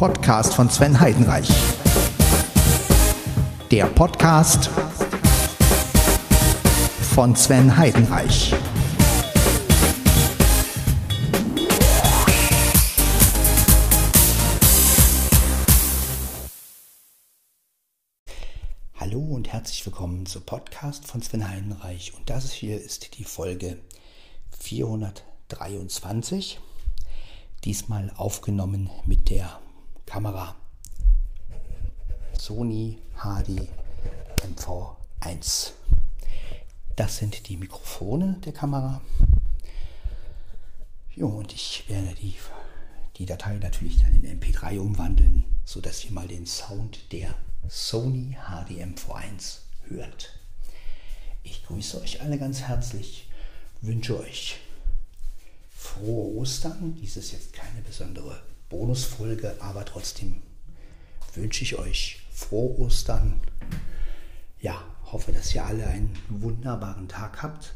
Podcast von Sven Heidenreich. Der Podcast von Sven Heidenreich. Hallo und herzlich willkommen zum Podcast von Sven Heidenreich. Und das hier ist die Folge 423. Diesmal aufgenommen mit der Kamera Sony HD MV1. Das sind die Mikrofone der Kamera. Jo, und ich werde die, die Datei natürlich dann in MP3 umwandeln, sodass ihr mal den Sound der Sony HD MV1 hört. Ich grüße euch alle ganz herzlich, wünsche euch frohe Ostern. Dies ist jetzt keine besondere Bonusfolge, aber trotzdem wünsche ich euch frohe Ostern. Ja, hoffe, dass ihr alle einen wunderbaren Tag habt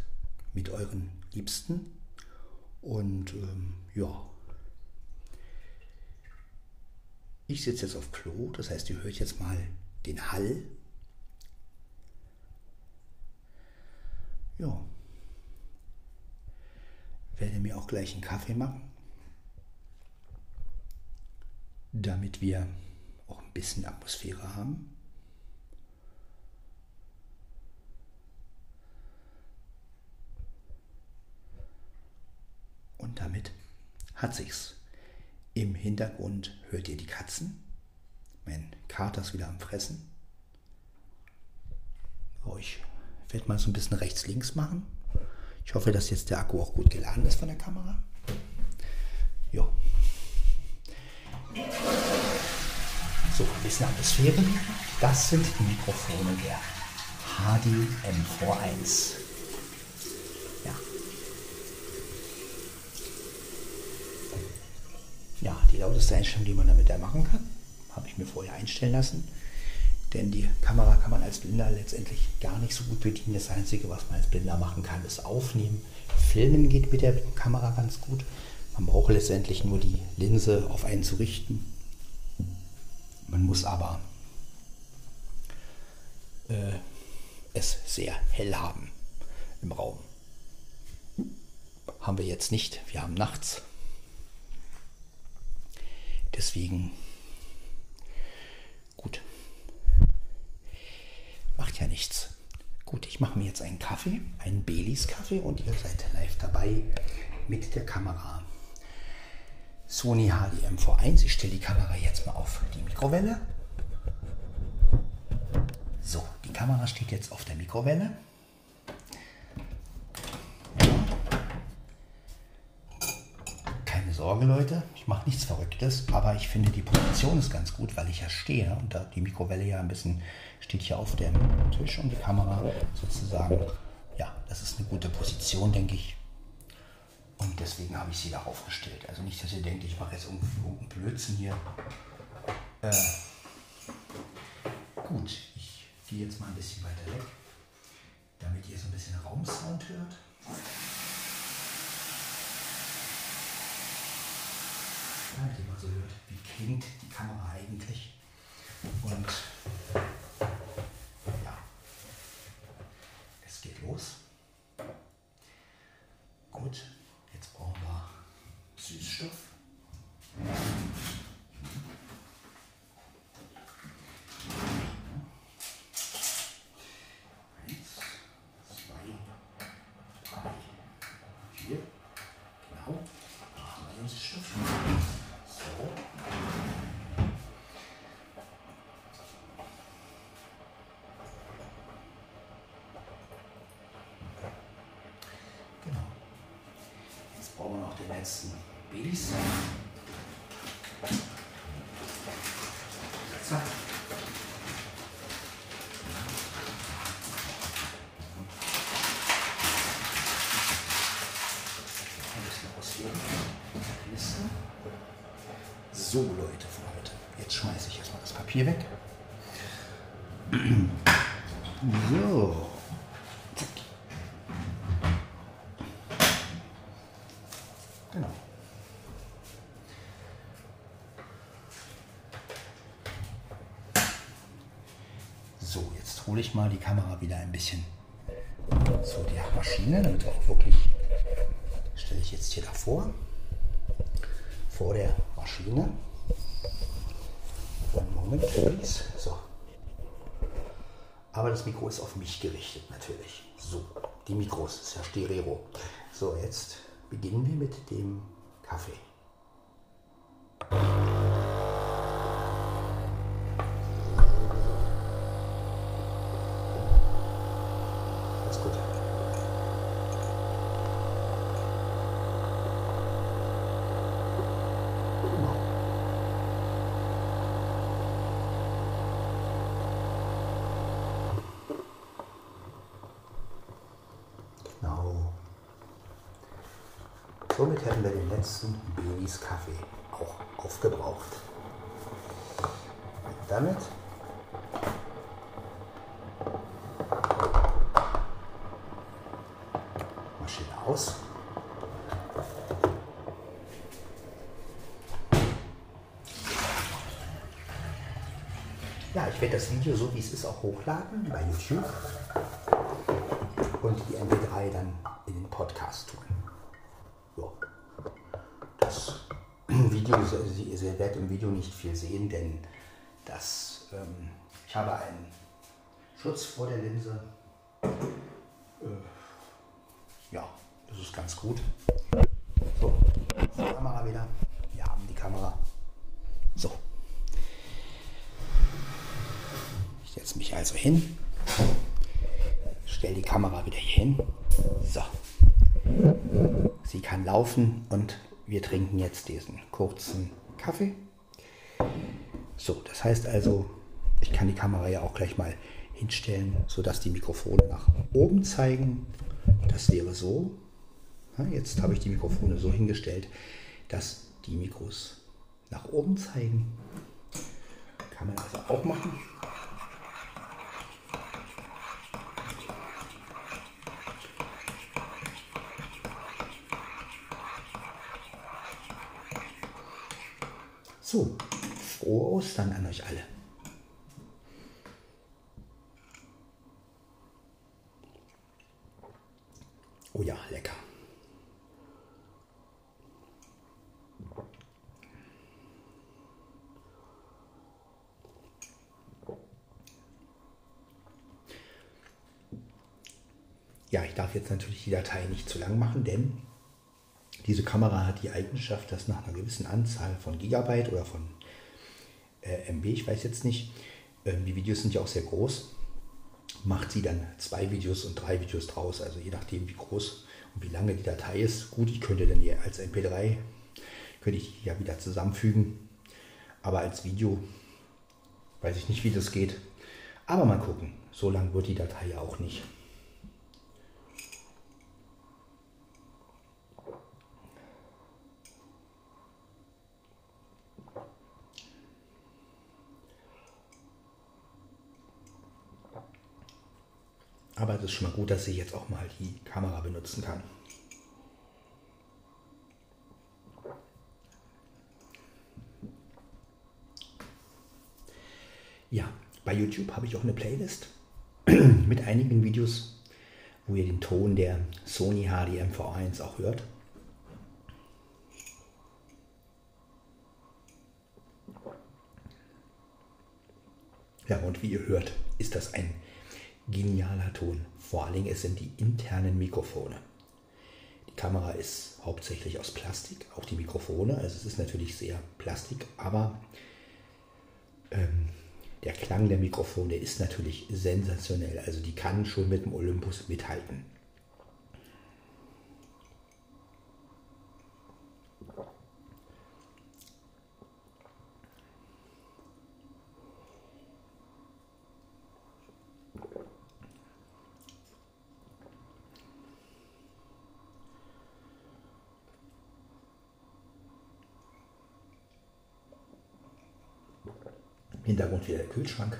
mit euren Liebsten. Und ähm, ja, ich sitze jetzt auf Klo, das heißt, ihr hört jetzt mal den Hall. Ja, werde mir auch gleich einen Kaffee machen, damit wir auch ein bisschen Atmosphäre haben. Und damit hat sich's. Im Hintergrund hört ihr die Katzen. Mein Kater ist wieder am Fressen. Oh, ich werde mal so ein bisschen rechts-links machen. Ich hoffe, dass jetzt der Akku auch gut geladen ist von der Kamera. Ja. Bisschen Atmosphäre. Das sind die Mikrofone der HD M41. Ja. Ja, die lauteste Einstellung, die man damit da machen kann, habe ich mir vorher einstellen lassen. Denn die Kamera kann man als Blinder letztendlich gar nicht so gut bedienen. Das Einzige, was man als Blinder machen kann, ist aufnehmen. Filmen geht mit der Kamera ganz gut. Man braucht letztendlich nur die Linse auf einen zu richten. Man muss aber äh, es sehr hell haben im Raum. Haben wir jetzt nicht. Wir haben nachts. Deswegen gut. Macht ja nichts. Gut, ich mache mir jetzt einen Kaffee, einen Baileys Kaffee und ihr seid live dabei mit der Kamera. Sony HD MV1. Ich stelle die Kamera jetzt mal auf die Mikrowelle. So, die Kamera steht jetzt auf der Mikrowelle. Keine Sorge, Leute, ich mache nichts Verrücktes, aber ich finde die Position ist ganz gut, weil ich ja stehe und da die Mikrowelle ja ein bisschen steht hier auf dem Tisch und die Kamera sozusagen. Ja, das ist eine gute Position, denke ich. Und deswegen habe ich sie darauf gestellt. Also nicht, dass ihr denkt, ich mache jetzt irgendeinen Blödsinn hier. Äh, gut, ich gehe jetzt mal ein bisschen weiter weg, damit ihr so ein bisschen Raumsound hört. Damit ihr mal so hört, wie klingt die Kamera eigentlich. Und ja, es geht los. Gut. Jetzt brauchen wir Süßstoff. Eins, zwei, drei, vier. Genau. Da haben wir den Süßstoff. So. Genau. Brauchen wir noch den letzten. Liste. So, Leute, für heute. Jetzt schmeiße ich erstmal das Papier weg. So. Zack. Genau. jetzt hole mal die Kamera wieder ein bisschen zu der Maschine, damit auch wirklich, stelle ich jetzt hier davor, vor der Maschine. Einen Moment, please. So. Aber das Mikro ist auf mich gerichtet natürlich. So, die Mikros ist ja Stereo. So, jetzt beginnen wir mit dem Kaffee. Somit hätten wir den letzten Benis Kaffee auch aufgebraucht. Damit Maschine aus. Ja, ich werde das Video so wie es ist auch hochladen bei YouTube und die MP3 dann in den Podcast tun. Video, ihr werdet im Video nicht viel sehen, denn das, ähm, ich habe einen Schutz vor der Linse. Ist ganz gut. So, die Kamera wieder. Wir haben die Kamera. So. Ich setze mich also hin, stelle die Kamera wieder hier hin. So. Sie kann laufen und wir trinken jetzt diesen kurzen Kaffee. So, das heißt also, ich kann die Kamera ja auch gleich mal hinstellen, sodass die Mikrofone nach oben zeigen. Das wäre so. Jetzt habe ich die Mikrofone so hingestellt, dass die Mikros nach oben zeigen. Kann man also auch machen. So, frohe Ostern an euch alle. Oh ja, lecker. Ja, ich jetzt natürlich die Datei nicht zu lang machen, denn diese Kamera hat die Eigenschaft, dass nach einer gewissen Anzahl von Gigabyte oder von äh, MB, ich weiß jetzt nicht, äh, die Videos sind ja auch sehr groß, macht sie dann zwei Videos und drei Videos draus. Also je nachdem, wie groß und wie lange die Datei ist. Gut, ich könnte dann hier als MP3, könnte ich ja wieder zusammenfügen. Aber als Video weiß ich nicht, wie das geht. Aber mal gucken. So lang wird die Datei ja auch nicht. Aber es ist schon mal gut, dass ich jetzt auch mal die Kamera benutzen kann. Ja, bei YouTube habe ich auch eine Playlist mit einigen Videos, wo ihr den Ton der Sony HDM V1 auch hört. Ja, und wie ihr hört, ist das ein genialer Ton. Vor allen Dingen, es sind die internen Mikrofone. Die Kamera ist hauptsächlich aus Plastik, auch die Mikrofone. Also es ist natürlich sehr Plastik, aber ähm, der Klang der Mikrofone ist natürlich sensationell. Also die kann schon mit dem Olympus mithalten. Hintergrund wieder der Kühlschrank.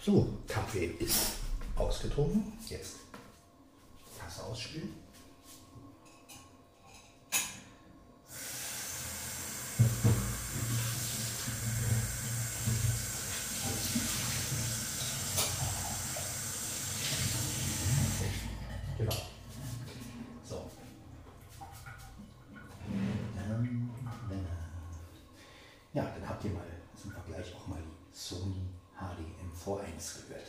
So, Kaffee ist ausgetrunken. Jetzt Tasse ausspülen. Genau. So. Ja, dann habt ihr mal zum Vergleich auch mal die Sony HDM V1 gehört.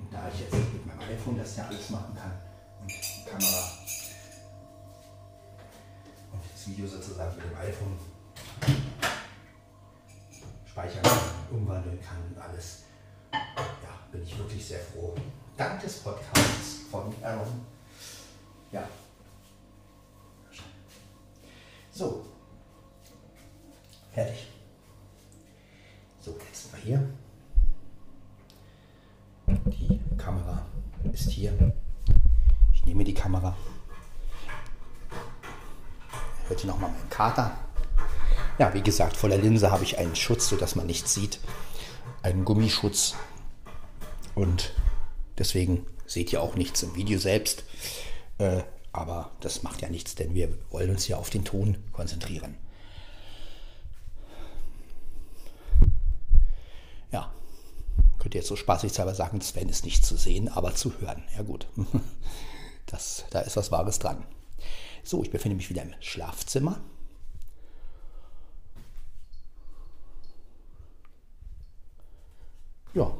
Und da ich jetzt mit meinem iPhone das ja alles machen kann und die Kamera und das Video sozusagen mit dem iPhone speichern kann, umwandeln kann und alles, ja, bin ich wirklich sehr froh. Dank des Podcasts von Aaron. Ja. So. Fertig. So, jetzt sind wir hier. Die Kamera ist hier. Ich Kamera. Hört ihr nochmal meinen Kater? Ja, wie gesagt, vor der Linse habe ich einen Schutz, sodass man nichts sieht. Einen Gummischutz. Und deswegen seht ihr auch nichts im Video selbst. Äh, aber das macht ja nichts, denn wir wollen uns ja auf den Ton konzentrieren. Ja, könnt ihr jetzt so spaßig sagen, Sven ist nicht zu sehen, aber zu hören. Ja gut, das, da ist was Wahres dran. So, ich befinde mich wieder im Schlafzimmer. Ja.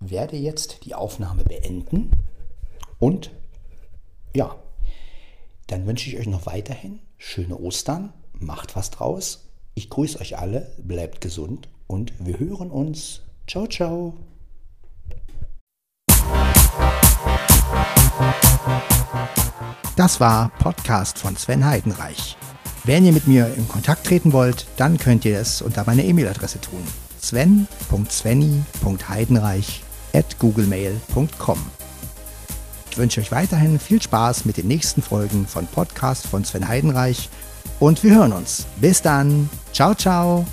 Werde jetzt die Aufnahme beenden und ja, dann wünsche ich euch noch weiterhin schöne Ostern, macht was draus. Ich grüße euch alle, bleibt gesund und wir hören uns. Ciao, ciao. Das war Podcast von Sven Heidenreich. Wenn ihr mit mir in Kontakt treten wollt, dann könnt ihr es unter meiner E-Mail-Adresse tun. sven.svenny.heidenreich at googlemail.com. Ich wünsche euch weiterhin viel Spaß mit den nächsten Folgen von Podcast von Sven Heidenreich und wir hören uns. Bis dann. Ciao, ciao.